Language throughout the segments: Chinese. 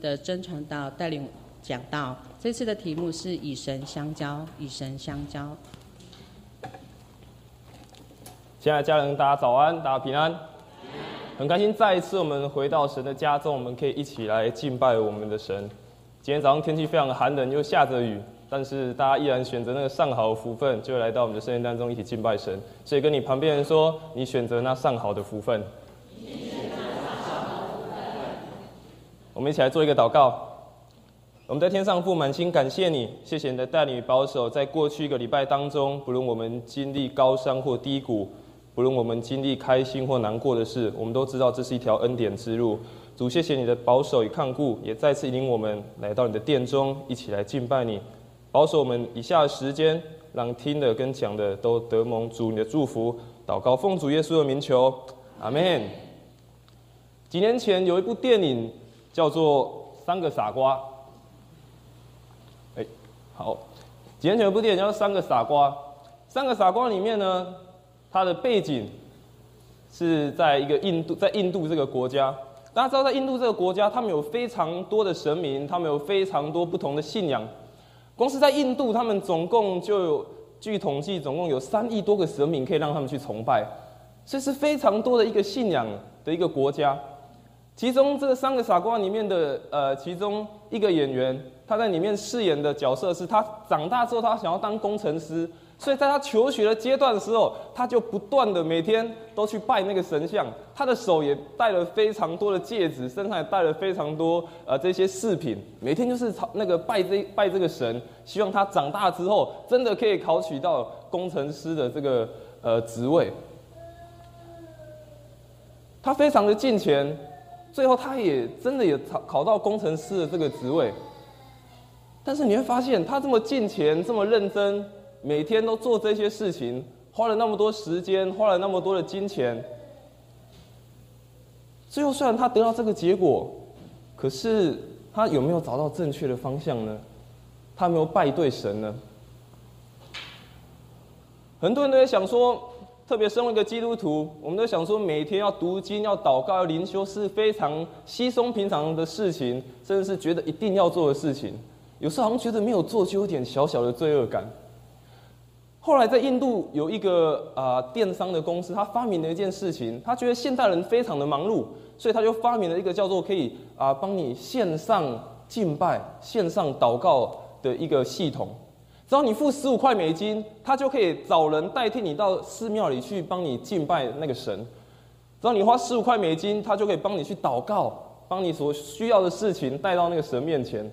的真传道带领讲道。这次的题目是以神相交，以神相交。亲爱的家人，大家早安，大家平安。很开心再一次我们回到神的家中，我们可以一起来敬拜我们的神。今天早上天气非常的寒冷，又下着雨。但是大家依然选择那个上好的福分，就来到我们的圣殿当中一起敬拜神。所以跟你旁边人说，你选择那上好的福分。我们一起来做一个祷告。我们在天上父满心感谢你，谢谢你的带领与保守。在过去一个礼拜当中，不论我们经历高山或低谷，不论我们经历开心或难过的事，我们都知道这是一条恩典之路。主，谢谢你的保守与看顾，也再次引领我们来到你的殿中，一起来敬拜你。保守我们以下的时间，让听的跟讲的都得蒙主你的祝福。祷告奉主耶稣的名求，阿门。几年前有一部电影叫做《三个傻瓜》。哎，好，几年前有部电影叫《三个傻瓜》。《三个傻瓜》里面呢，它的背景是在一个印度，在印度这个国家。大家知道，在印度这个国家，他们有非常多的神明，他们有非常多不同的信仰。光是在印度，他们总共就有，据统计，总共有三亿多个神明可以让他们去崇拜，这是非常多的一个信仰的一个国家。其中这三个傻瓜里面的，呃，其中一个演员，他在里面饰演的角色是他长大之后，他想要当工程师。所以在他求学的阶段的时候，他就不断的每天都去拜那个神像，他的手也戴了非常多的戒指，身上也戴了非常多呃这些饰品，每天就是朝那个拜这拜这个神，希望他长大之后真的可以考取到工程师的这个呃职位。他非常的尽钱，最后他也真的也考考到工程师的这个职位。但是你会发现，他这么尽钱，这么认真。每天都做这些事情，花了那么多时间，花了那么多的金钱，最后虽然他得到这个结果，可是他有没有找到正确的方向呢？他没有拜对神呢？很多人都在想说，特别身为一个基督徒，我们都想说，每天要读经、要祷告、要灵修，是非常稀松平常的事情，甚至是觉得一定要做的事情。有时候好像觉得没有做，就有点小小的罪恶感。后来在印度有一个啊电商的公司，他发明了一件事情，他觉得现代人非常的忙碌，所以他就发明了一个叫做可以啊帮你线上敬拜、线上祷告的一个系统。只要你付十五块美金，他就可以找人代替你到寺庙里去帮你敬拜那个神。只要你花十五块美金，他就可以帮你去祷告，帮你所需要的事情带到那个神面前。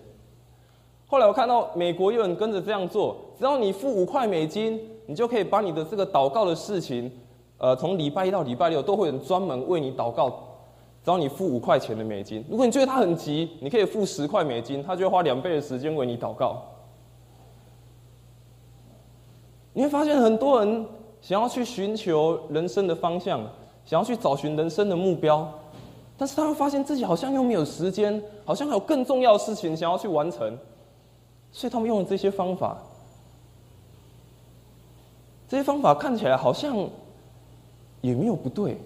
后来我看到美国有人跟着这样做，只要你付五块美金，你就可以把你的这个祷告的事情，呃，从礼拜一到礼拜六都会有人专门为你祷告。只要你付五块钱的美金，如果你觉得他很急，你可以付十块美金，他就会花两倍的时间为你祷告。你会发现很多人想要去寻求人生的方向，想要去找寻人生的目标，但是他会发现自己好像又没有时间，好像还有更重要的事情想要去完成。所以他们用了这些方法，这些方法看起来好像也没有不对，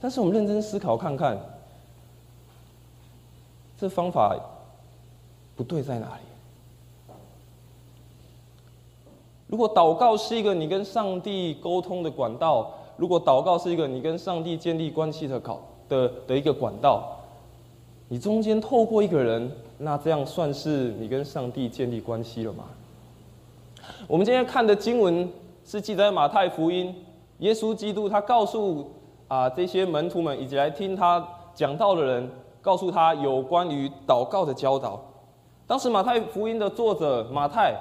但是我们认真思考看看，这方法不对在哪里？如果祷告是一个你跟上帝沟通的管道，如果祷告是一个你跟上帝建立关系的考的的一个管道。你中间透过一个人，那这样算是你跟上帝建立关系了吗？我们今天看的经文是记载马太福音，耶稣基督他告诉啊这些门徒们以及来听他讲道的人，告诉他有关于祷告的教导。当时马太福音的作者马太，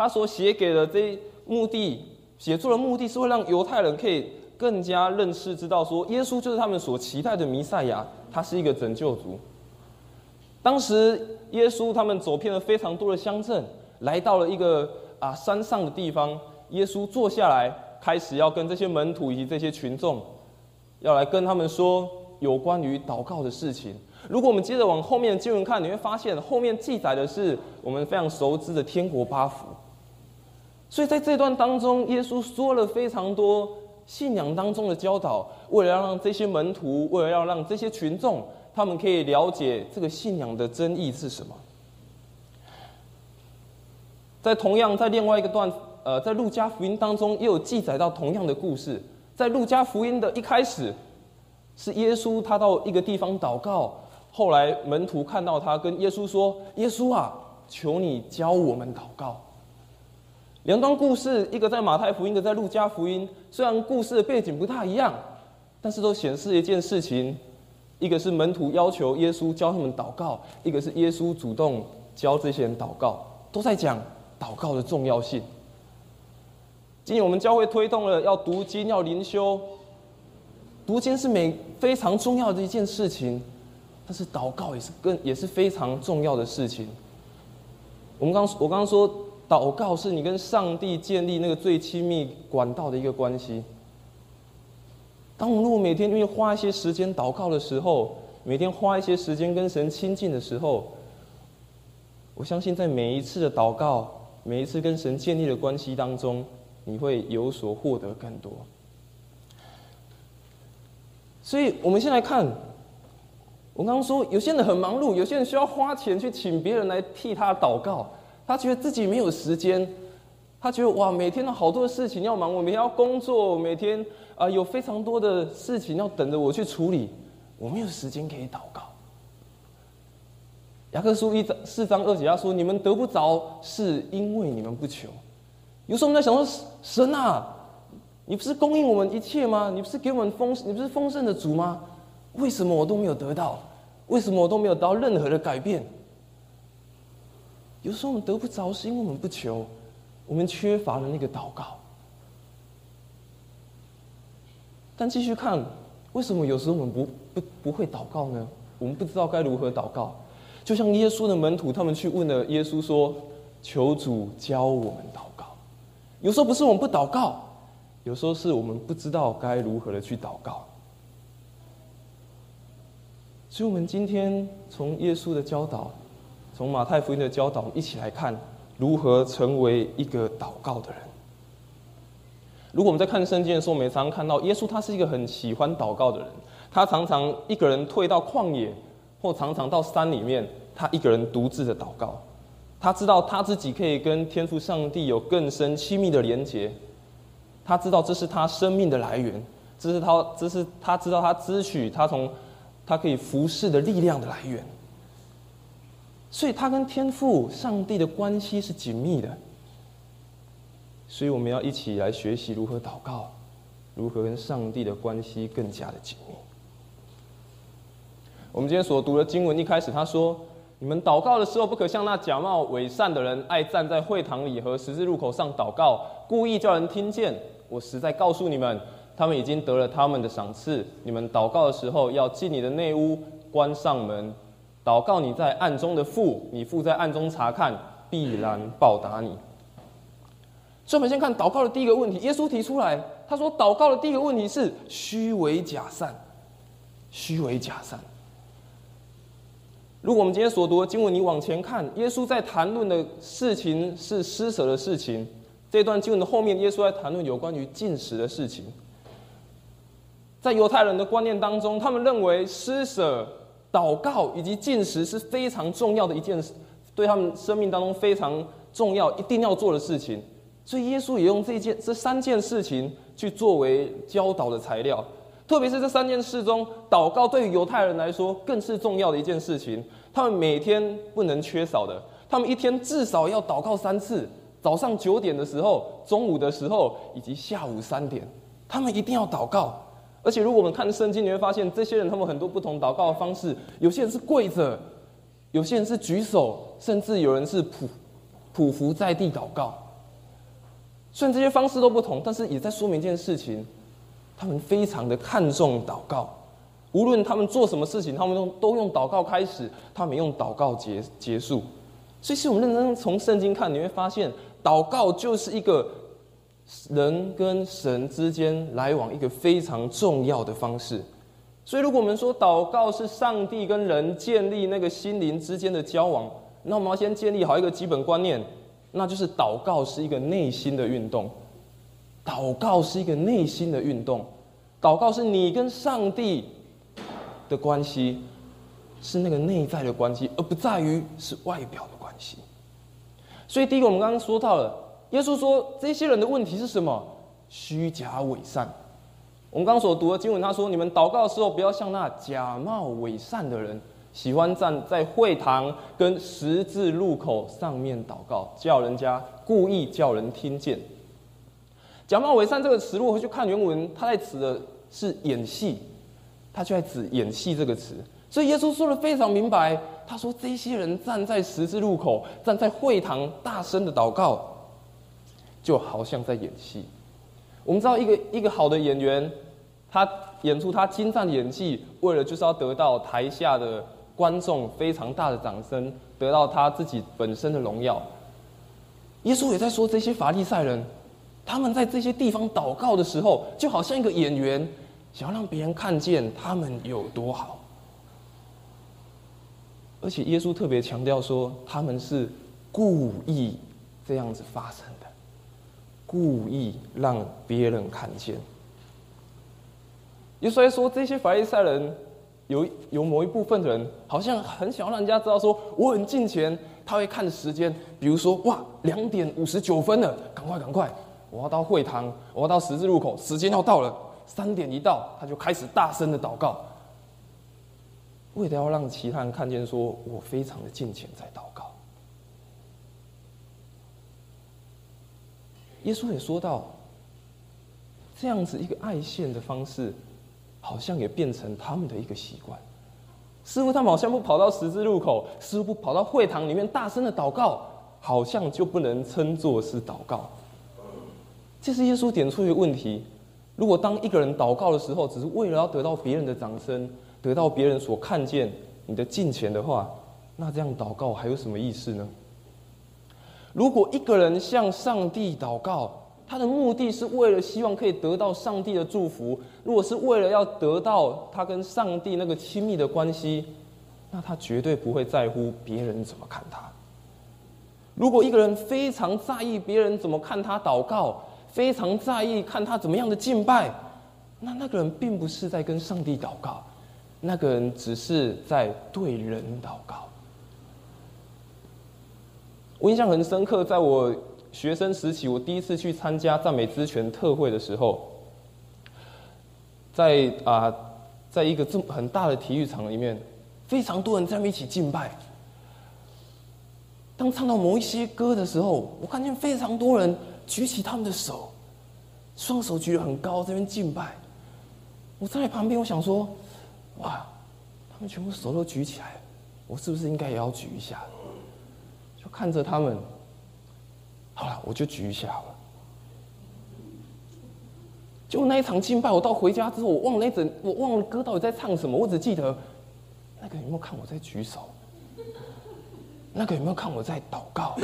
他所写给的这目的，写作的目的是会让犹太人可以更加认识知道说，耶稣就是他们所期待的弥赛亚，他是一个拯救主。当时耶稣他们走遍了非常多的乡镇，来到了一个啊山上的地方。耶稣坐下来，开始要跟这些门徒以及这些群众，要来跟他们说有关于祷告的事情。如果我们接着往后面的经文看，你会发现后面记载的是我们非常熟知的天国八福。所以在这段当中，耶稣说了非常多信仰当中的教导，为了要让这些门徒，为了要让这些群众，他们可以了解这个信仰的真意是什么。在同样在另外一个段，呃，在路加福音当中也有记载到同样的故事。在路加福音的一开始，是耶稣他到一个地方祷告，后来门徒看到他，跟耶稣说：“耶稣啊，求你教我们祷告。”两段故事，一个在马太福音，一个在路加福音。虽然故事的背景不太一样，但是都显示一件事情：一个是门徒要求耶稣教他们祷告，一个是耶稣主动教这些人祷告，都在讲祷告的重要性。今年我们教会推动了要读经、要灵修，读经是每非常重要的一件事情，但是祷告也是更也是非常重要的事情。我们刚我刚刚说。祷告是你跟上帝建立那个最亲密管道的一个关系。当我们如果每天愿意花一些时间祷告的时候，每天花一些时间跟神亲近的时候，我相信在每一次的祷告、每一次跟神建立的关系当中，你会有所获得更多。所以，我们先来看，我刚刚说，有些人很忙碌，有些人需要花钱去请别人来替他祷告。他觉得自己没有时间，他觉得哇，每天都好多事情要忙，我每天要工作，每天啊有非常多的事情要等着我去处理，我没有时间可以祷告。雅各书一章四章二节他说：“你们得不着，是因为你们不求。”有时候我们在想说：“神啊，你不是供应我们一切吗？你不是给我们丰，你不是丰盛的主吗？为什么我都没有得到？为什么我都没有得到任何的改变？”有时候我们得不着，是因为我们不求，我们缺乏了那个祷告。但继续看，为什么有时候我们不不不会祷告呢？我们不知道该如何祷告。就像耶稣的门徒，他们去问了耶稣说：“求主教我们祷告。”有时候不是我们不祷告，有时候是我们不知道该如何的去祷告。所以，我们今天从耶稣的教导。从马太福音的教导，一起来看如何成为一个祷告的人。如果我们在看圣经的时候，我们常常看到耶稣他是一个很喜欢祷告的人。他常常一个人退到旷野，或常常到山里面，他一个人独自的祷告。他知道他自己可以跟天父上帝有更深亲密的连结。他知道这是他生命的来源，这是他这是他知道他支取他从他可以服侍的力量的来源。所以，他跟天父上帝的关系是紧密的。所以，我们要一起来学习如何祷告，如何跟上帝的关系更加的紧密。我们今天所读的经文一开始，他说：“你们祷告的时候，不可像那假冒伪善的人，爱站在会堂里和十字路口上祷告，故意叫人听见。我实在告诉你们，他们已经得了他们的赏赐。你们祷告的时候，要进你的内屋，关上门。”祷告你在暗中的父，你父在暗中查看，必然报答你。所以，我们先看祷告的第一个问题。耶稣提出来，他说：“祷告的第一个问题是虚伪假善，虚伪假善。”如果我们今天所读的经文，你往前看，耶稣在谈论的事情是施舍的事情。这段经文的后面，耶稣在谈论有关于进食的事情。在犹太人的观念当中，他们认为施舍。祷告以及进食是非常重要的一件事，对他们生命当中非常重要、一定要做的事情。所以耶稣也用这件、这三件事情去作为教导的材料。特别是这三件事中，祷告对于犹太人来说更是重要的一件事情。他们每天不能缺少的，他们一天至少要祷告三次：早上九点的时候、中午的时候以及下午三点，他们一定要祷告。而且，如果我们看圣经，你会发现这些人他们很多不同祷告的方式。有些人是跪着，有些人是举手，甚至有人是匍匍匐在地祷告。虽然这些方式都不同，但是也在说明一件事情：他们非常的看重祷告。无论他们做什么事情，他们都都用祷告开始，他们用祷告结结束。所以，是我们认真从圣经看，你会发现，祷告就是一个。人跟神之间来往一个非常重要的方式，所以如果我们说祷告是上帝跟人建立那个心灵之间的交往，那我们要先建立好一个基本观念，那就是祷告是一个内心的运动。祷告是一个内心的运动，祷告是你跟上帝的关系，是那个内在的关系，而不在于是外表的关系。所以，第一个我们刚刚说到了，耶稣说这些人的问题是什么？虚假伪善。我们刚所读的经文，他说：“你们祷告的时候，不要像那假冒伪善的人，喜欢站在会堂跟十字路口上面祷告，叫人家故意叫人听见。”假冒伪善这个词，如果去看原文，他在指的是演戏，他就在指演戏这个词。所以耶稣说的非常明白，他说：“这些人站在十字路口，站在会堂，大声的祷告，就好像在演戏。”我们知道，一个一个好的演员，他演出他精湛的演技，为了就是要得到台下的观众非常大的掌声，得到他自己本身的荣耀。耶稣也在说，这些法利赛人，他们在这些地方祷告的时候，就好像一个演员，想要让别人看见他们有多好。而且耶稣特别强调说，他们是故意这样子发生的。故意让别人看见。也所以说，这些法利赛人有有某一部分的人，好像很想让人家知道说我很近前，他会看时间，比如说哇，两点五十九分了，赶快赶快，我要到会堂，我要到十字路口，时间要到了。三点一到，他就开始大声的祷告，为了要让其他人看见，说我非常的近前在祷告。耶稣也说到，这样子一个爱献的方式，好像也变成他们的一个习惯。似乎他们好像不跑到十字路口，似乎不跑到会堂里面大声的祷告，好像就不能称作是祷告。这是耶稣点出一个问题：如果当一个人祷告的时候，只是为了要得到别人的掌声，得到别人所看见你的敬虔的话，那这样祷告还有什么意思呢？如果一个人向上帝祷告，他的目的是为了希望可以得到上帝的祝福，如果是为了要得到他跟上帝那个亲密的关系，那他绝对不会在乎别人怎么看他。如果一个人非常在意别人怎么看他祷告，非常在意看他怎么样的敬拜，那那个人并不是在跟上帝祷告，那个人只是在对人祷告。我印象很深刻，在我学生时期，我第一次去参加赞美之泉特会的时候，在啊，在一个这么很大的体育场里面，非常多人在那一起敬拜。当唱到某一些歌的时候，我看见非常多人举起他们的手，双手举得很高，这边敬拜。我站在旁边，我想说，哇，他们全部手都举起来，我是不是应该也要举一下？看着他们，好了，我就举一下了。就那一场敬拜，我到回家之后，我忘了那整，我忘了歌到底在唱什么，我只记得那个有没有看我在举手，那个有没有看我在祷告。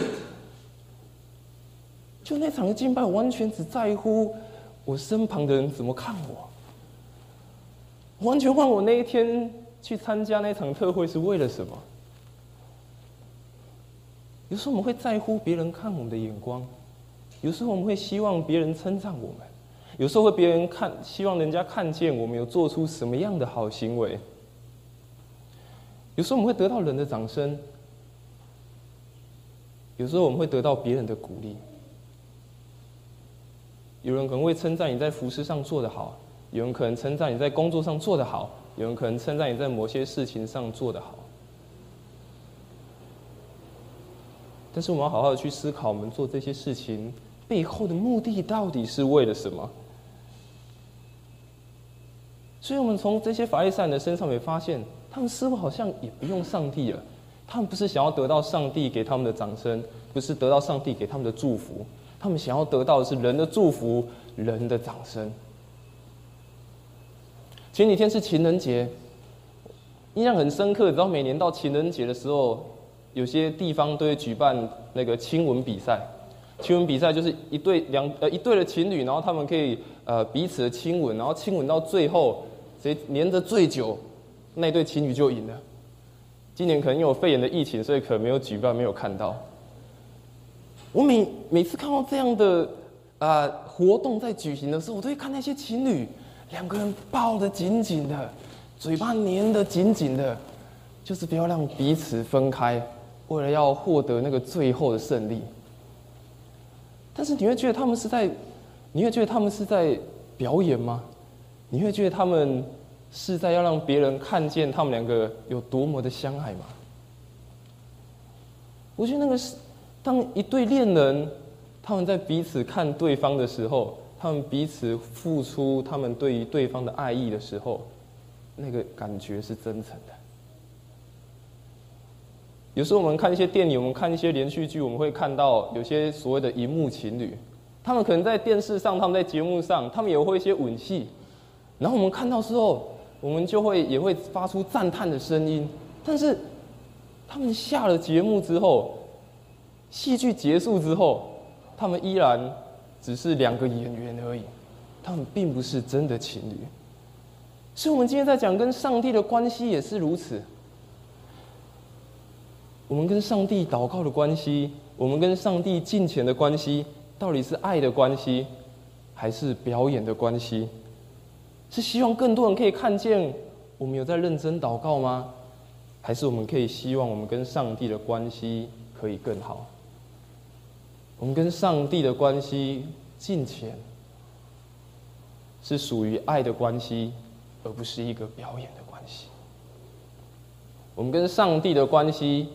就那场的敬拜，完全只在乎我身旁的人怎么看我，完全忘我那一天去参加那场特会是为了什么。有时候我们会在乎别人看我们的眼光，有时候我们会希望别人称赞我们，有时候会别人看，希望人家看见我们有做出什么样的好行为。有时候我们会得到人的掌声，有时候我们会得到别人的鼓励。有人可能会称赞你在服饰上做得好，有人可能称赞你在工作上做得好，有人可能称赞你在某些事情上做得好。但是我们要好好的去思考，我们做这些事情背后的目的到底是为了什么？所以，我们从这些法利赛人的身上也发现，他们似乎好像也不用上帝了。他们不是想要得到上帝给他们的掌声，不是得到上帝给他们的祝福，他们想要得到的是人的祝福、人的掌声。前几天是情人节，印象很深刻。你知道每年到情人节的时候。有些地方都会举办那个亲吻比赛，亲吻比赛就是一对两呃一对的情侣，然后他们可以呃彼此的亲吻，然后亲吻到最后谁粘着最久，那对情侣就赢了。今年可能因为肺炎的疫情，所以可能没有举办，没有看到。我每每次看到这样的啊活动在举行的时候，我都会看那些情侣两个人抱得紧紧的，嘴巴粘得紧紧的，就是不要让彼此分开，为了要获得那个最后的胜利。但是你会觉得他们是在，你会觉得他们是在表演吗？你会觉得他们是在要让别人看见他们两个有多么的相爱吗？我觉得那个是，当一对恋人他们在彼此看对方的时候，他们彼此付出他们对于对方的爱意的时候，那个感觉是真诚的。有时候我们看一些电影，我们看一些连续剧，我们会看到有些所谓的荧幕情侣，他们可能在电视上，他们在节目上，他们也会一些吻戏，然后我们看到之后，我们就会也会发出赞叹的声音。但是他们下了节目之后，戏剧结束之后，他们依然只是两个演员而已，他们并不是真的情侣。所以，我们今天在讲跟上帝的关系也是如此。我们跟上帝祷告的关系，我们跟上帝敬虔的关系，到底是爱的关系，还是表演的关系？是希望更多人可以看见我们有在认真祷告吗？还是我们可以希望我们跟上帝的关系可以更好？我们跟上帝的关系敬虔，是属于爱的关系，而不是一个表演的关系。我们跟上帝的关系。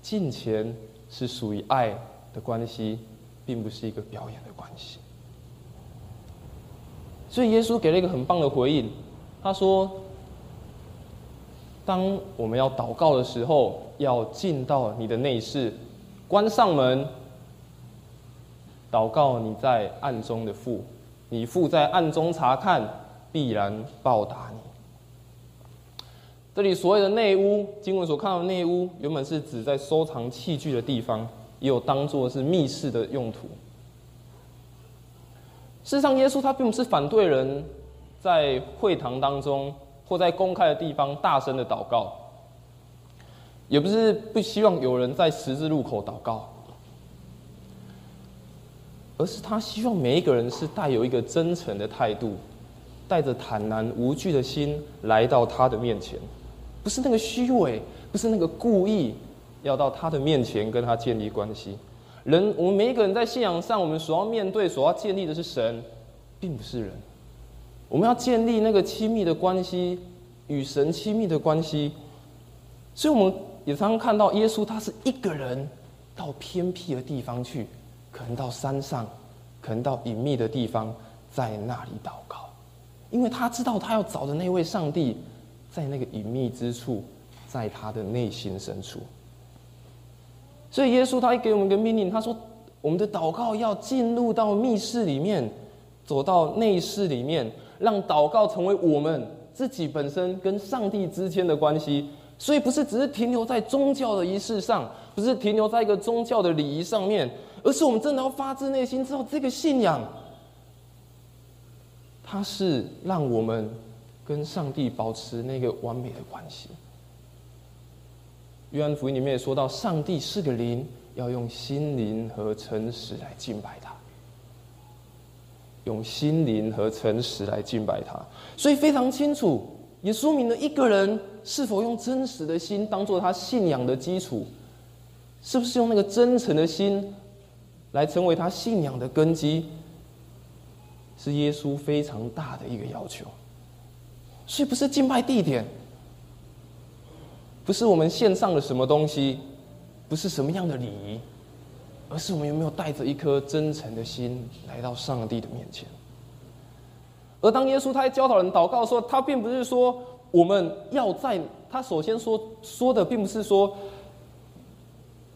金钱是属于爱的关系，并不是一个表演的关系。所以耶稣给了一个很棒的回应，他说：“当我们要祷告的时候，要进到你的内室，关上门，祷告你在暗中的父，你父在暗中查看，必然报答你。”这里所谓的内屋，经文所看到的内屋，原本是指在收藏器具的地方，也有当做是密室的用途。事实上，耶稣他并不是反对人在会堂当中或在公开的地方大声的祷告，也不是不希望有人在十字路口祷告，而是他希望每一个人是带有一个真诚的态度，带着坦然无惧的心来到他的面前。不是那个虚伪，不是那个故意，要到他的面前跟他建立关系。人，我们每一个人在信仰上，我们所要面对、所要建立的是神，并不是人。我们要建立那个亲密的关系，与神亲密的关系。所以，我们也常常看到耶稣，他是一个人到偏僻的地方去，可能到山上，可能到隐秘的地方，在那里祷告，因为他知道他要找的那位上帝。在那个隐秘之处，在他的内心深处。所以耶稣他给我们一个命令，他说：“我们的祷告要进入到密室里面，走到内室里面，让祷告成为我们自己本身跟上帝之间的关系。所以不是只是停留在宗教的仪式上，不是停留在一个宗教的礼仪上面，而是我们真的要发自内心知道这个信仰，它是让我们。”跟上帝保持那个完美的关系。约翰福音里面也说到，上帝是个灵，要用心灵和诚实来敬拜他。用心灵和诚实来敬拜他，所以非常清楚，也说明了一个人是否用真实的心当做他信仰的基础，是不是用那个真诚的心来成为他信仰的根基，是耶稣非常大的一个要求。所以不是敬拜地点，不是我们献上了什么东西，不是什么样的礼仪，而是我们有没有带着一颗真诚的心来到上帝的面前。而当耶稣他在教导人祷告的时候，他并不是说我们要在他首先说说的，并不是说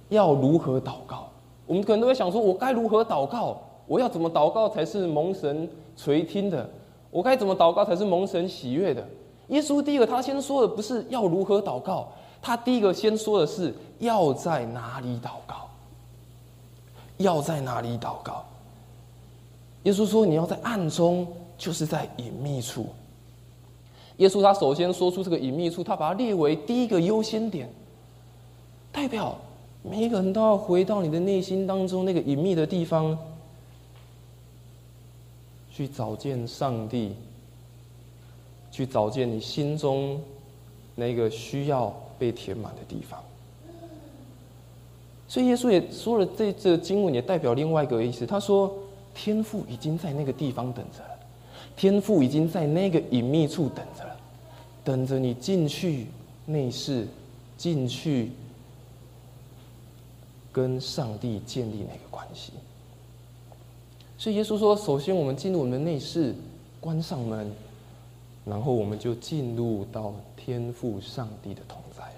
要如何祷告。我们可能都会想说，我该如何祷告？我要怎么祷告才是蒙神垂听的？我该怎么祷告才是蒙神喜悦的？耶稣第一个，他先说的不是要如何祷告，他第一个先说的是要在哪里祷告。要在哪里祷告？耶稣说你要在暗中，就是在隐秘处。耶稣他首先说出这个隐秘处，他把它列为第一个优先点，代表每一个人都要回到你的内心当中那个隐秘的地方。去找见上帝，去找见你心中那个需要被填满的地方。所以耶稣也说了，这这经文也代表另外一个意思。他说，天父已经在那个地方等着了，天父已经在那个隐秘处等着了，等着你进去内室，进去跟上帝建立那个关系。所以耶稣说：“首先，我们进入我们的内室，关上门，然后我们就进入到天父上帝的同在了。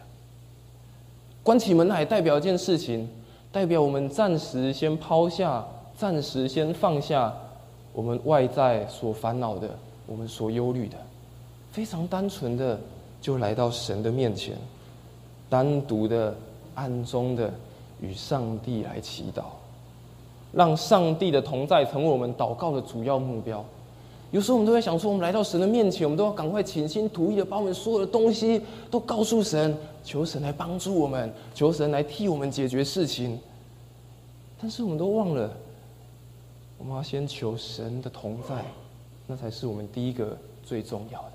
关起门来代表一件事情，代表我们暂时先抛下，暂时先放下我们外在所烦恼的，我们所忧虑的，非常单纯的就来到神的面前，单独的、暗中的与上帝来祈祷。”让上帝的同在成为我们祷告的主要目标。有时候我们都在想说，我们来到神的面前，我们都要赶快倾心吐意的把我们所有的东西都告诉神，求神来帮助我们，求神来替我们解决事情。但是我们都忘了，我们要先求神的同在，那才是我们第一个最重要的。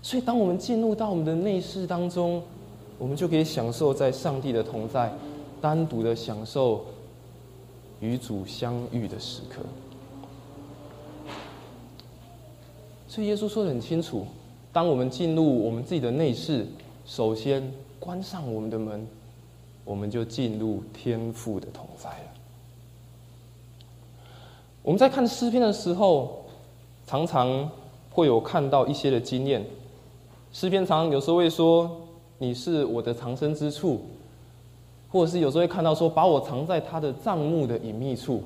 所以，当我们进入到我们的内室当中，我们就可以享受在上帝的同在，单独的享受。与主相遇的时刻，所以耶稣说的很清楚：，当我们进入我们自己的内室，首先关上我们的门，我们就进入天父的同在了。我们在看诗篇的时候，常常会有看到一些的经验。诗篇常常有时候会说：“你是我的藏身之处。”或者是有时候会看到说，把我藏在他的帐幕的隐秘处，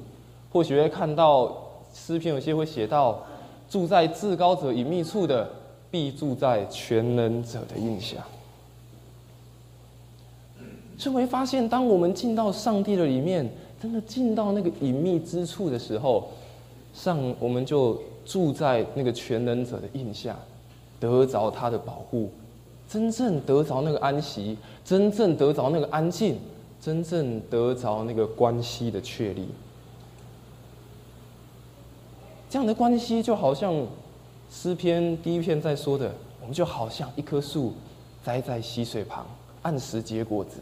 或许会看到诗篇有些会写到，住在至高者隐秘处的，必住在全能者的印象。就，会发现，当我们进到上帝的里面，真的进到那个隐秘之处的时候，上我们就住在那个全能者的印下，得着他的保护，真正得着那个安息，真正得着那个安静。真正得着那个关系的确立，这样的关系就好像诗篇第一篇在说的，我们就好像一棵树栽在溪水旁，按时结果子。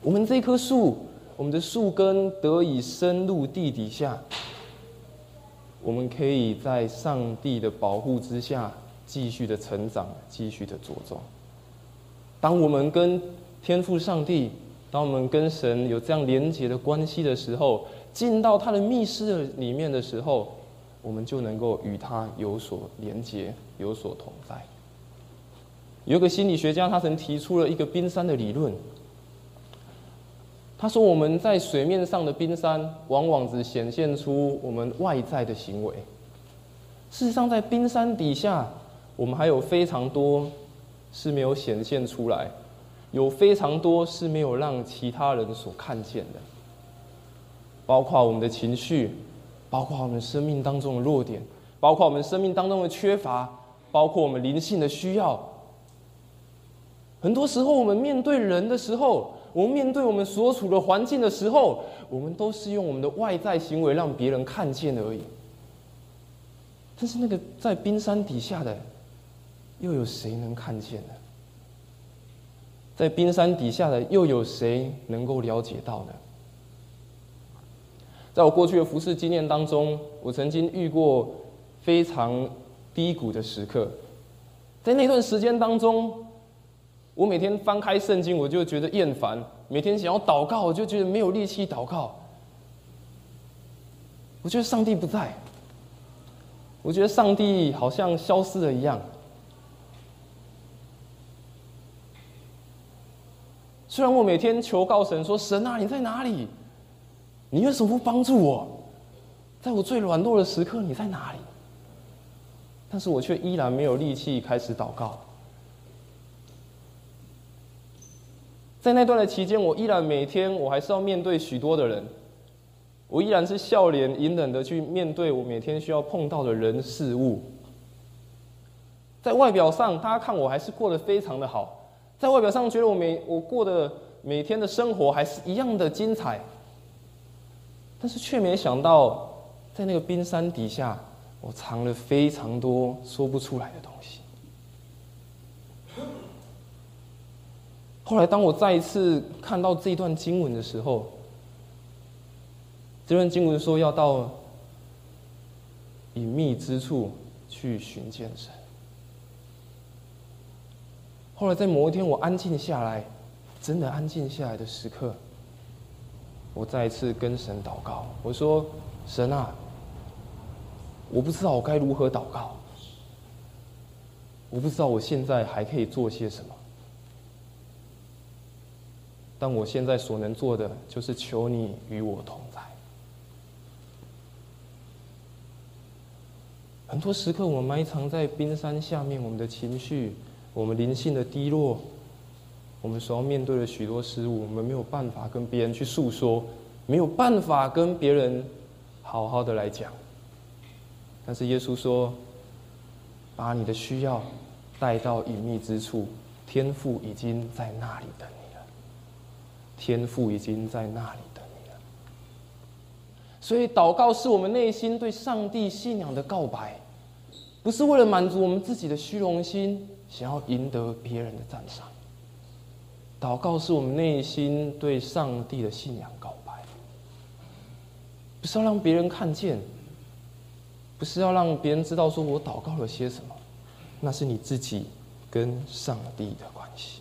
我们这棵树，我们的树根得以深入地底下，我们可以在上帝的保护之下继续的成长，继续的茁壮。当我们跟天赋上帝。当我们跟神有这样连结的关系的时候，进到他的密室里面的时候，我们就能够与他有所连结，有所同在。有个心理学家，他曾提出了一个冰山的理论。他说，我们在水面上的冰山，往往只显现出我们外在的行为。事实上，在冰山底下，我们还有非常多是没有显现出来。有非常多是没有让其他人所看见的，包括我们的情绪，包括我们生命当中的弱点，包括我们生命当中的缺乏，包括我们灵性的需要。很多时候，我们面对人的时候，我们面对我们所处的环境的时候，我们都是用我们的外在行为让别人看见而已。但是，那个在冰山底下的，又有谁能看见呢？在冰山底下的又有谁能够了解到呢？在我过去的服侍经验当中，我曾经遇过非常低谷的时刻。在那段时间当中，我每天翻开圣经，我就觉得厌烦；每天想要祷告，我就觉得没有力气祷告。我觉得上帝不在，我觉得上帝好像消失了一样。虽然我每天求告神说：“神啊，你在哪里？你为什么不帮助我？在我最软弱的时刻，你在哪里？”但是我却依然没有力气开始祷告。在那段的期间，我依然每天我还是要面对许多的人，我依然是笑脸隐忍的去面对我每天需要碰到的人事物。在外表上，大家看我还是过得非常的好。在外表上觉得我每我过的每天的生活还是一样的精彩，但是却没想到，在那个冰山底下，我藏了非常多说不出来的东西。后来，当我再一次看到这段经文的时候，这段经文说要到隐秘之处去寻见神。后来，在某一天我安静下来，真的安静下来的时刻，我再一次跟神祷告，我说：“神啊！”我不知道我该如何祷告，我不知道我现在还可以做些什么，但我现在所能做的就是求你与我同在。很多时刻，我们埋藏在冰山下面，我们的情绪，我们灵性的低落，我们所要面对的许多事物，我们没有办法跟别人去诉说，没有办法跟别人好好的来讲。但是耶稣说：“把你的需要带到隐秘之处，天父已经在那里等你了。天父已经在那里等你了。所以，祷告是我们内心对上帝信仰的告白，不是为了满足我们自己的虚荣心，想要赢得别人的赞赏。祷告是我们内心对上帝的信仰告白，不是要让别人看见。”不是要让别人知道说我祷告了些什么，那是你自己跟上帝的关系，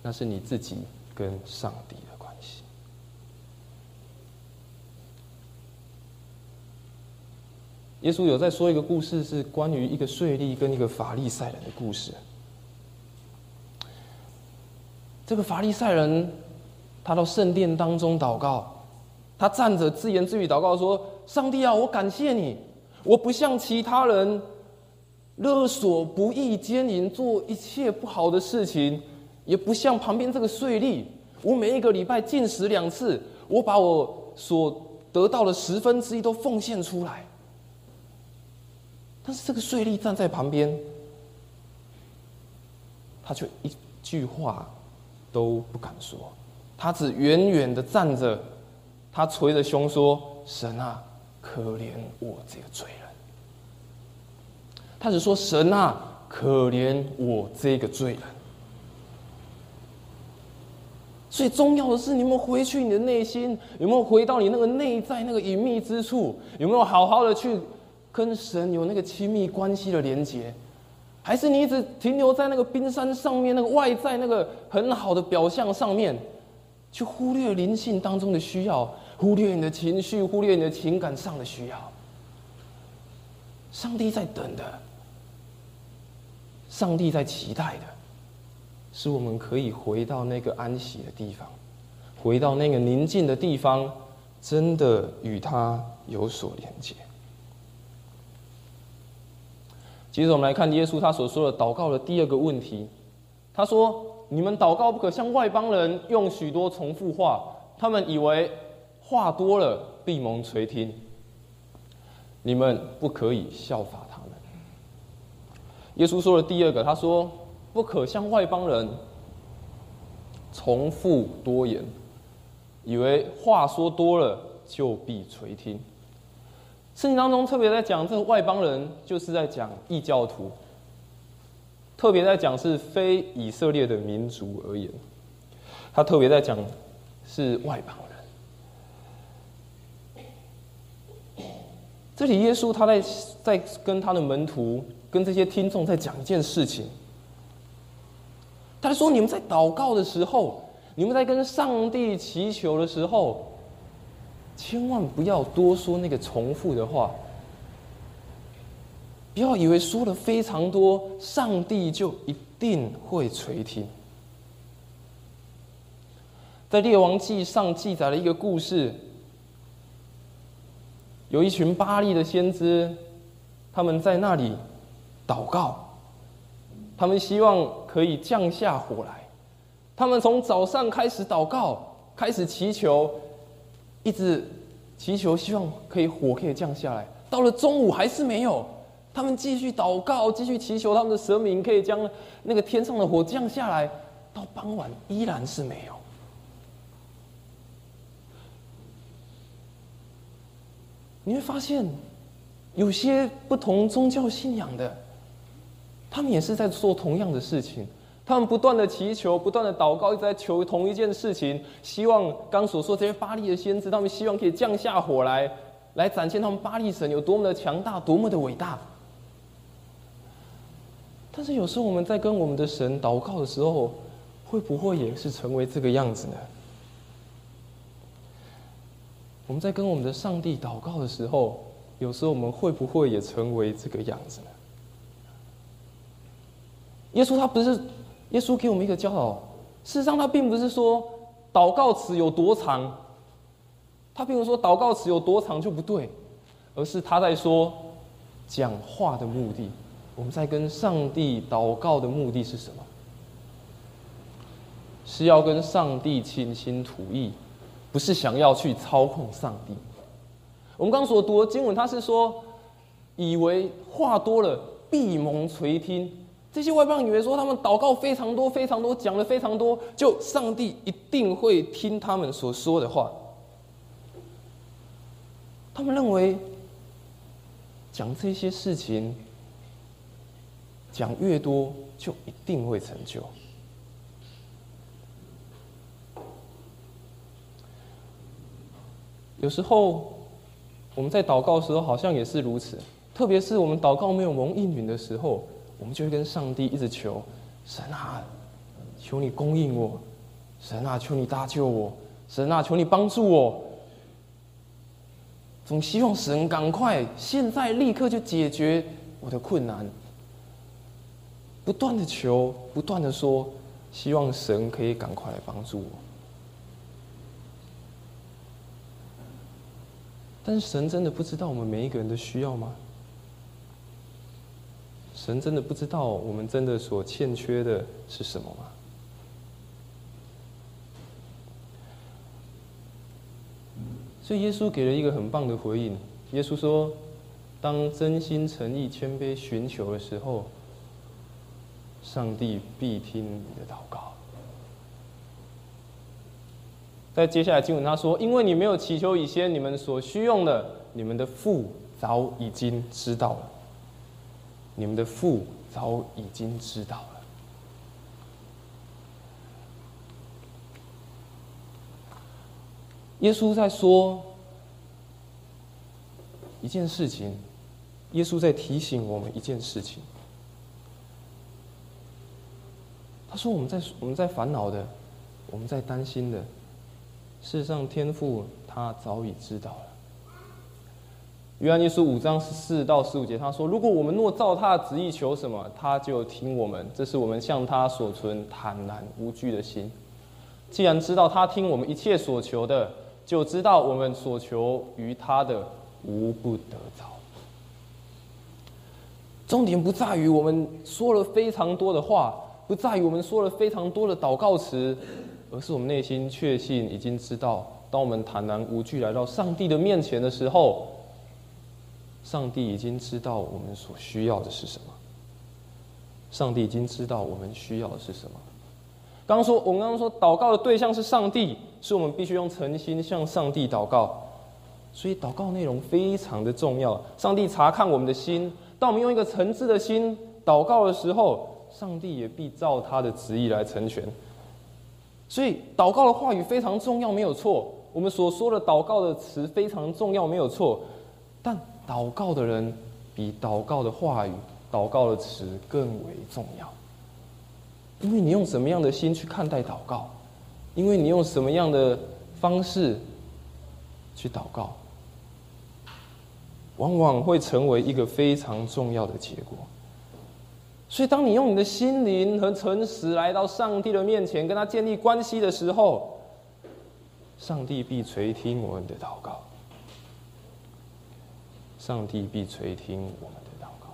那是你自己跟上帝的关系。耶稣有在说一个故事，是关于一个税吏跟一个法利赛人的故事。这个法利赛人，他到圣殿当中祷告。他站着自言自语祷告说：“上帝啊，我感谢你，我不像其他人勒索、不义、奸淫，做一切不好的事情，也不像旁边这个税吏，我每一个礼拜进食两次，我把我所得到的十分之一都奉献出来。但是这个税吏站在旁边，他却一句话都不敢说，他只远远的站着。”他捶着胸说：“神啊，可怜我这个罪人。”他只说：“神啊，可怜我这个罪人。”最重要的是，你有没有回去你的内心？有没有回到你那个内在那个隐秘之处？有没有好好的去跟神有那个亲密关系的连接？还是你一直停留在那个冰山上面那个外在那个很好的表象上面？去忽略灵性当中的需要，忽略你的情绪，忽略你的情感上的需要。上帝在等的，上帝在期待的，是我们可以回到那个安息的地方，回到那个宁静的地方，真的与他有所连接。接着我们来看耶稣他所说的祷告的第二个问题，他说。你们祷告不可像外邦人用许多重复话，他们以为话多了必蒙垂听。你们不可以效法他们。耶稣说了第二个，他说不可像外邦人重复多言，以为话说多了就必垂听。圣经当中特别在讲这个外邦人，就是在讲异教徒。特别在讲是非以色列的民族而言，他特别在讲是外邦人。这里耶稣他在在跟他的门徒、跟这些听众在讲一件事情。他说：“你们在祷告的时候，你们在跟上帝祈求的时候，千万不要多说那个重复的话。”不要以为说的非常多，上帝就一定会垂听。在列王记上记载了一个故事，有一群巴利的先知，他们在那里祷告，他们希望可以降下火来。他们从早上开始祷告，开始祈求，一直祈求，希望可以火可以降下来。到了中午还是没有。他们继续祷告，继续祈求他们的神明可以将那个天上的火降下来。到傍晚依然是没有。你会发现，有些不同宗教信仰的，他们也是在做同样的事情。他们不断的祈求，不断的祷告，一直在求同一件事情，希望刚所说这些巴利的先知，他们希望可以降下火来，来展现他们巴利神有多么的强大，多么的伟大。但是有时候我们在跟我们的神祷告的时候，会不会也是成为这个样子呢？我们在跟我们的上帝祷告的时候，有时候我们会不会也成为这个样子呢？耶稣他不是。耶稣给我们一个教导，事实上他并不是说祷告词有多长，他并不是说祷告词有多长就不对，而是他在说讲话的目的。我们在跟上帝祷告的目的是什么？是要跟上帝倾心吐意，不是想要去操控上帝。我们刚所读的经文，他是说，以为话多了闭蒙垂听。这些外邦以为说他们祷告非常多、非常多，讲的非常多，就上帝一定会听他们所说的话。他们认为讲这些事情讲越多，就一定会成就。有时候我们在祷告的时候，好像也是如此，特别是我们祷告没有蒙应允的时候。我们就会跟上帝一直求，神啊，求你供应我，神啊，求你搭救我，神啊，求你帮助我。总希望神赶快现在立刻就解决我的困难，不断的求，不断的说，希望神可以赶快来帮助我。但是神真的不知道我们每一个人的需要吗？神真的不知道我们真的所欠缺的是什么吗？所以耶稣给了一个很棒的回应。耶稣说：“当真心诚意谦卑寻求的时候，上帝必听你的祷告。”在接下来经文他说：“因为你没有祈求以先，你们所需用的，你们的父早已经知道了。”你们的父早已经知道了。耶稣在说一件事情，耶稣在提醒我们一件事情。他说：“我们在我们在烦恼的，我们在担心的，事实上，天父他早已知道了。”约翰一书五章十四到十五节，他说：“如果我们若照他的旨意求什么，他就听我们。这是我们向他所存坦然无惧的心。既然知道他听我们一切所求的，就知道我们所求于他的无不得着。重点不在于我们说了非常多的话，不在于我们说了非常多的祷告词，而是我们内心确信已经知道，当我们坦然无惧来到上帝的面前的时候。”上帝已经知道我们所需要的是什么。上帝已经知道我们需要的是什么。刚刚说，我们刚刚说，祷告的对象是上帝，是我们必须用诚心向上帝祷告。所以，祷告内容非常的重要。上帝查看我们的心，当我们用一个诚挚的心祷告的时候，上帝也必照他的旨意来成全。所以，祷告的话语非常重要，没有错。我们所说的祷告的词非常重要，没有错。但祷告的人比祷告的话语、祷告的词更为重要，因为你用什么样的心去看待祷告，因为你用什么样的方式去祷告，往往会成为一个非常重要的结果。所以，当你用你的心灵和诚实来到上帝的面前，跟他建立关系的时候，上帝必垂听我们的祷告。上帝必垂听我们的祷告。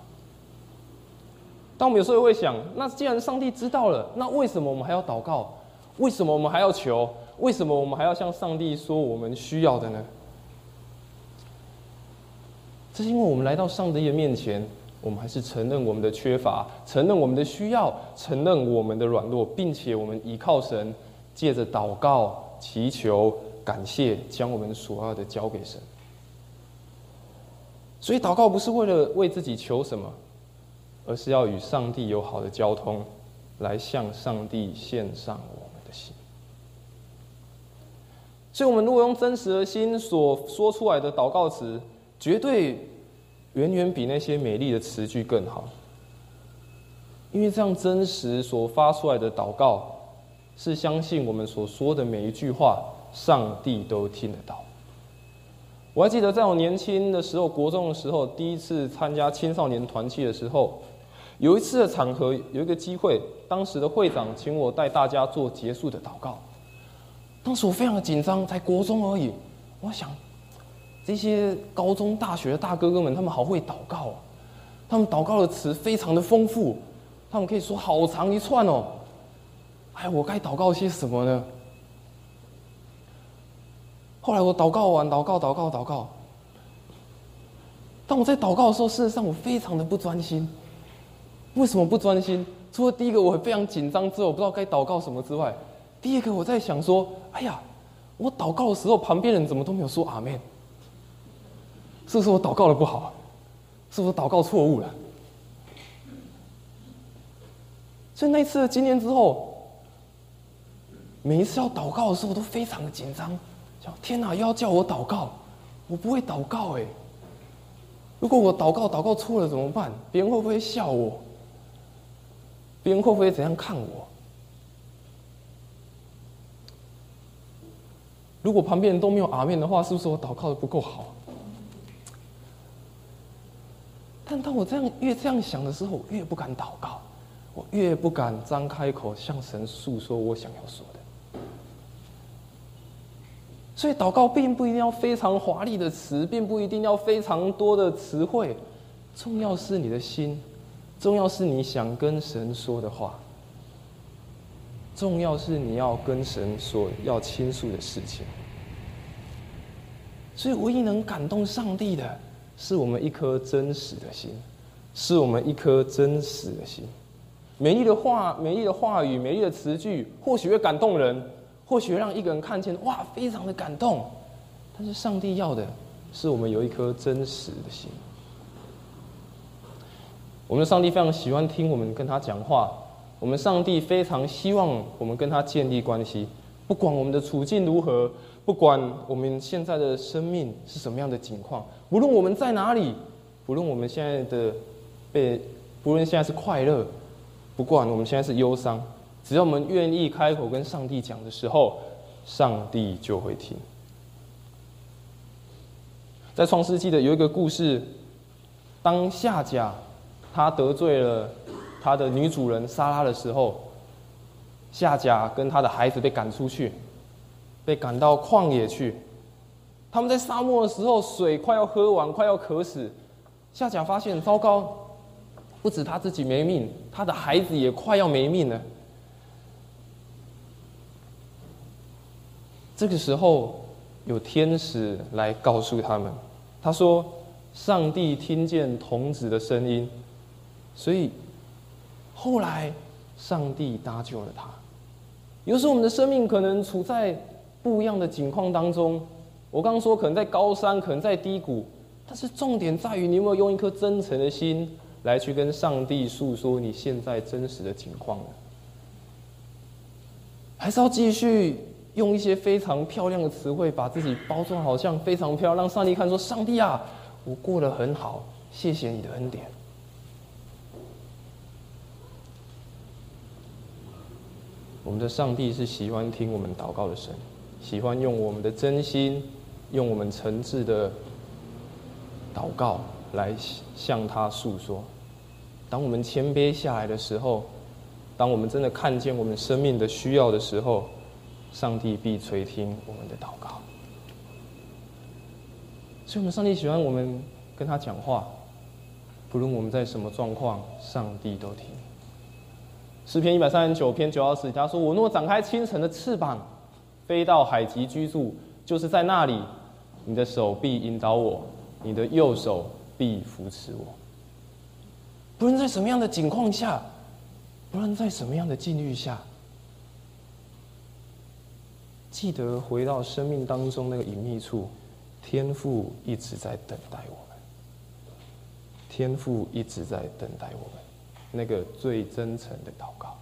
但我们有时候会想，那既然上帝知道了，那为什么我们还要祷告？为什么我们还要求？为什么我们还要向上帝说我们需要的呢？这是因为我们来到上帝的面前，我们还是承认我们的缺乏，承认我们的需要，承认我们的软弱，并且我们依靠神，借着祷告、祈求、感谢，将我们所要的交给神。所以祷告不是为了为自己求什么，而是要与上帝有好的交通，来向上帝献上我们的心。所以，我们如果用真实的心所说出来的祷告词，绝对远远比那些美丽的词句更好。因为这样真实所发出来的祷告，是相信我们所说的每一句话，上帝都听得到。我还记得在我年轻的时候，国中的时候，第一次参加青少年团契的时候，有一次的场合，有一个机会，当时的会长请我带大家做结束的祷告。当时我非常的紧张，才国中而已。我想，这些高中、大学的大哥哥们，他们好会祷告啊！他们祷告的词非常的丰富。他们可以说好长一串哦，哎，我该祷告些什么呢？后来我祷告完，祷告，祷告，祷告。当我在祷告的时候，事实上我非常的不专心。为什么不专心？除了第一个我非常紧张之后，我不知道该祷告什么之外，第二个我在想说：哎呀，我祷告的时候，旁边人怎么都没有说阿门？是不是我祷告的不好？是不是祷告错误了？所以那次的经验之后，每一次要祷告的时候，我都非常的紧张，天哪，又要叫我祷告，我不会祷告哎。如果我祷告祷告错了怎么办？别人会不会笑我？别人会不会怎样看我？如果旁边人都没有阿面的话，是不是我祷告的不够好？但当我这样越这样想的时候，我越不敢祷告。我越不敢张开口向神诉说我想要说的，所以祷告并不一定要非常华丽的词，并不一定要非常多的词汇，重要是你的心，重要是你想跟神说的话，重要是你要跟神说要倾诉的事情。所以，唯一能感动上帝的，是我们一颗真实的心，是我们一颗真实的心。美丽的话，美丽的话语，美丽的词句，或许会感动人，或许让一个人看见，哇，非常的感动。但是上帝要的，是我们有一颗真实的心。我们的上帝非常喜欢听我们跟他讲话，我们上帝非常希望我们跟他建立关系。不管我们的处境如何，不管我们现在的生命是什么样的情况，无论我们在哪里，不论我们现在的被，不论现在是快乐。不管我们现在是忧伤，只要我们愿意开口跟上帝讲的时候，上帝就会听。在创世纪的有一个故事，当夏甲他得罪了他的女主人莎拉的时候，夏甲跟他的孩子被赶出去，被赶到旷野去。他们在沙漠的时候，水快要喝完，快要渴死。夏甲发现，糟糕。不止他自己没命，他的孩子也快要没命了。这个时候，有天使来告诉他们，他说：“上帝听见童子的声音，所以后来上帝搭救了他。”有时候我们的生命可能处在不一样的境况当中。我刚说，可能在高山，可能在低谷，但是重点在于你有没有用一颗真诚的心。来去跟上帝诉说你现在真实的情况呢还是要继续用一些非常漂亮的词汇，把自己包装好像非常漂亮，让上帝看说：“上帝啊，我过得很好，谢谢你的恩典。”我们的上帝是喜欢听我们祷告的神，喜欢用我们的真心，用我们诚挚的祷告来向他诉说。当我们谦卑下来的时候，当我们真的看见我们生命的需要的时候，上帝必垂听我们的祷告。所以，我们上帝喜欢我们跟他讲话，不论我们在什么状况，上帝都听。诗篇一百三十九篇九二十，他说：“我若展开清晨的翅膀，飞到海极居住，就是在那里，你的手臂引导我，你的右手臂扶持我。”不论在什么样的境况下，不论在什么样的境遇下，记得回到生命当中那个隐秘处，天父一直在等待我们。天父一直在等待我们，那个最真诚的祷告。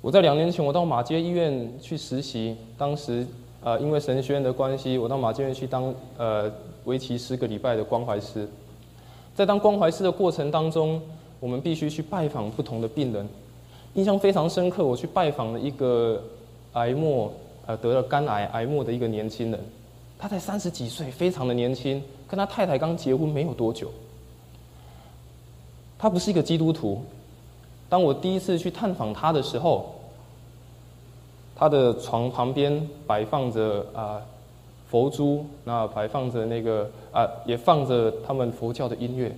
我在两年前，我到马街医院去实习，当时呃因为神学院的关系，我到马街医院去当呃为期十个礼拜的关怀师。在当关怀师的过程当中，我们必须去拜访不同的病人。印象非常深刻，我去拜访了一个癌末呃得了肝癌癌末的一个年轻人，他才三十几岁，非常的年轻，跟他太太刚结婚没有多久。他不是一个基督徒。当我第一次去探访他的时候，他的床旁边摆放着啊佛珠，那摆放着那个啊也放着他们佛教的音乐。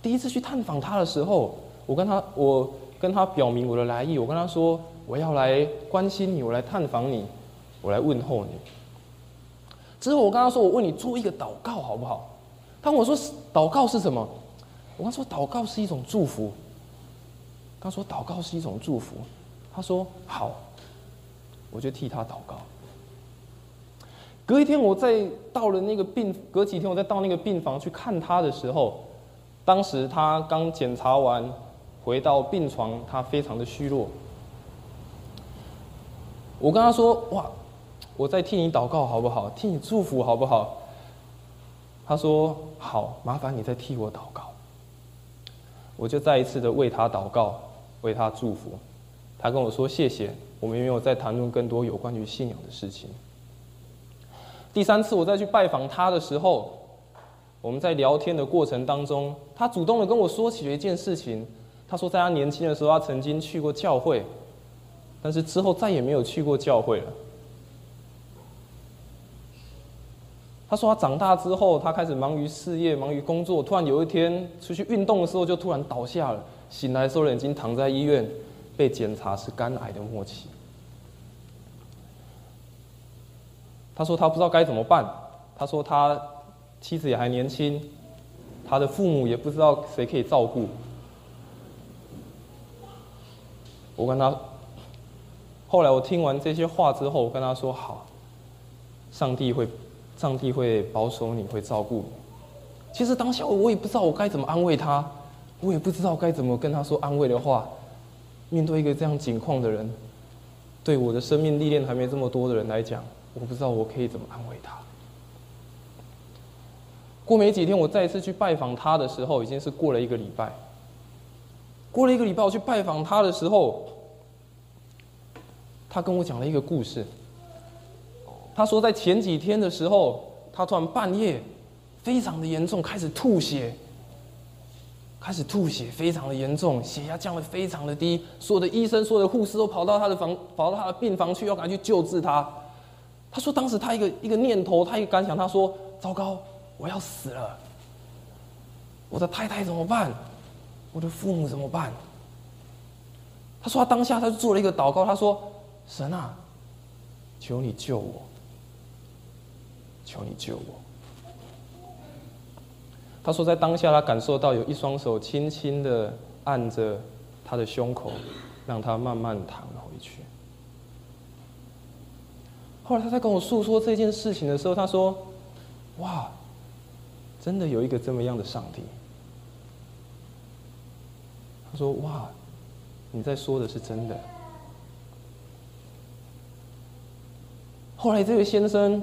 第一次去探访他的时候，我跟他我跟他表明我的来意，我跟他说我要来关心你，我来探访你，我来问候你。之后我跟他说，我为你做一个祷告好不好？他问我说祷告是什么？我跟他说祷告是一种祝福。他说：“祷告是一种祝福。”他说：“好。”我就替他祷告。隔一天，我再到了那个病，隔几天我再到那个病房去看他的时候，当时他刚检查完，回到病床，他非常的虚弱。我跟他说：“哇，我在替你祷告好不好？替你祝福好不好？”他说：“好，麻烦你再替我祷告。”我就再一次的为他祷告。为他祝福，他跟我说谢谢。我们没有再谈论更多有关于信仰的事情。第三次我再去拜访他的时候，我们在聊天的过程当中，他主动的跟我说起了一件事情。他说，在他年轻的时候，他曾经去过教会，但是之后再也没有去过教会了。他说，他长大之后，他开始忙于事业，忙于工作，突然有一天出去运动的时候，就突然倒下了。醒来的时候，已经躺在医院，被检查是肝癌的末期。他说他不知道该怎么办。他说他妻子也还年轻，他的父母也不知道谁可以照顾。我跟他，后来我听完这些话之后，我跟他说：“好，上帝会，上帝会保守你，会照顾你。”其实当下我也不知道我该怎么安慰他。我也不知道该怎么跟他说安慰的话。面对一个这样境况的人，对我的生命历练还没这么多的人来讲，我不知道我可以怎么安慰他。过没几天，我再一次去拜访他的时候，已经是过了一个礼拜。过了一个礼拜，我去拜访他的时候，他跟我讲了一个故事。他说，在前几天的时候，他突然半夜非常的严重，开始吐血。开始吐血，非常的严重，血压降得非常的低。所有的医生、所有的护士都跑到他的房，跑到他的病房去，要赶去救治他。他说，当时他一个一个念头，他一个感想，他说：“糟糕，我要死了！我的太太怎么办？我的父母怎么办？”他说，他当下他就做了一个祷告，他说：“神啊，求你救我，求你救我。”他说，在当下，他感受到有一双手轻轻的按着他的胸口，让他慢慢躺回去。后来他在跟我诉说这件事情的时候，他说：“哇，真的有一个这么样的上帝。”他说：“哇，你在说的是真的。”后来这位先生，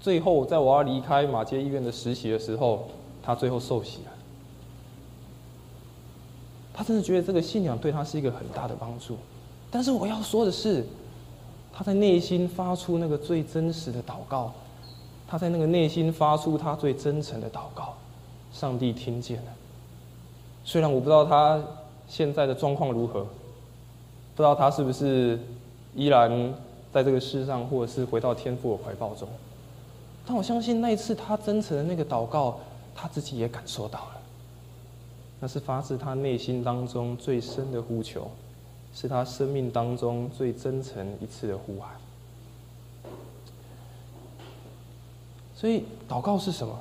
最后在我要离开马街医院的实习的时候。他最后受洗了，他真的觉得这个信仰对他是一个很大的帮助。但是我要说的是，他在内心发出那个最真实的祷告，他在那个内心发出他最真诚的祷告，上帝听见了。虽然我不知道他现在的状况如何，不知道他是不是依然在这个世上，或者是回到天父的怀抱中，但我相信那一次他真诚的那个祷告。他自己也感受到了，那是发自他内心当中最深的呼求，是他生命当中最真诚一次的呼喊。所以，祷告是什么？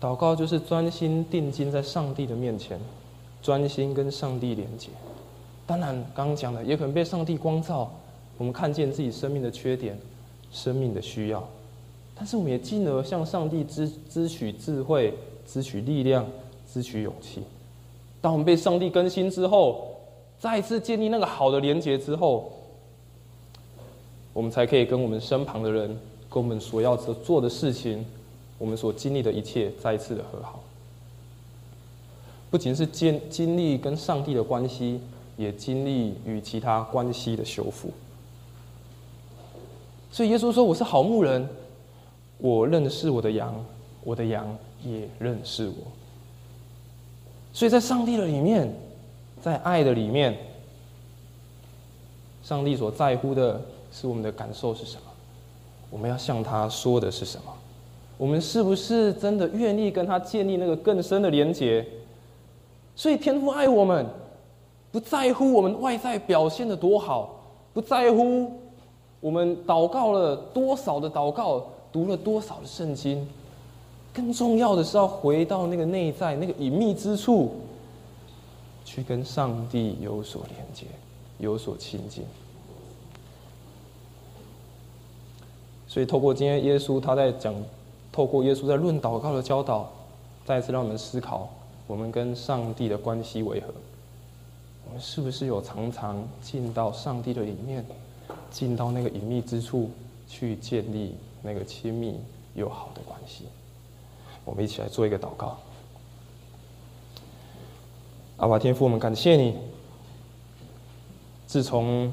祷告就是专心定睛在上帝的面前，专心跟上帝连接。当然，刚刚讲的也可能被上帝光照，我们看见自己生命的缺点、生命的需要。但是我们也进而向上帝支支取智慧、支取力量、支取勇气。当我们被上帝更新之后，再次建立那个好的连结之后，我们才可以跟我们身旁的人，跟我们所要做的事情，我们所经历的一切，再一次的和好。不仅是经经历跟上帝的关系，也经历与其他关系的修复。所以耶稣说：“我是好牧人。”我认识我的羊，我的羊也认识我。所以在上帝的里面，在爱的里面，上帝所在乎的是我们的感受是什么？我们要向他说的是什么？我们是不是真的愿意跟他建立那个更深的连结？所以天父爱我们，不在乎我们外在表现的多好，不在乎我们祷告了多少的祷告。读了多少的圣经？更重要的是要回到那个内在、那个隐秘之处，去跟上帝有所连接、有所亲近。所以，透过今天耶稣他在讲，透过耶稣在论祷告的教导，再次让我们思考：我们跟上帝的关系为何？我们是不是有常常进到上帝的里面，进到那个隐秘之处去建立？那个亲密又好的关系，我们一起来做一个祷告。阿爸天父，我们感谢你。自从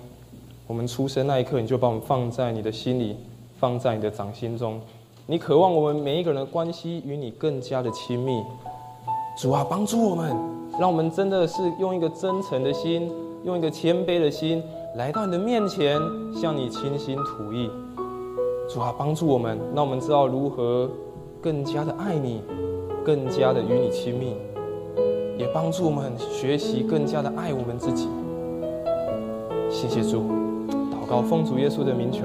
我们出生那一刻，你就把我们放在你的心里，放在你的掌心中。你渴望我们每一个人的关系与你更加的亲密。主啊，帮助我们，让我们真的是用一个真诚的心，用一个谦卑的心，来到你的面前，向你倾心吐意。主啊，帮助我们，让我们知道如何更加的爱你，更加的与你亲密，也帮助我们学习更加的爱我们自己。谢谢主，祷告奉主耶稣的名求。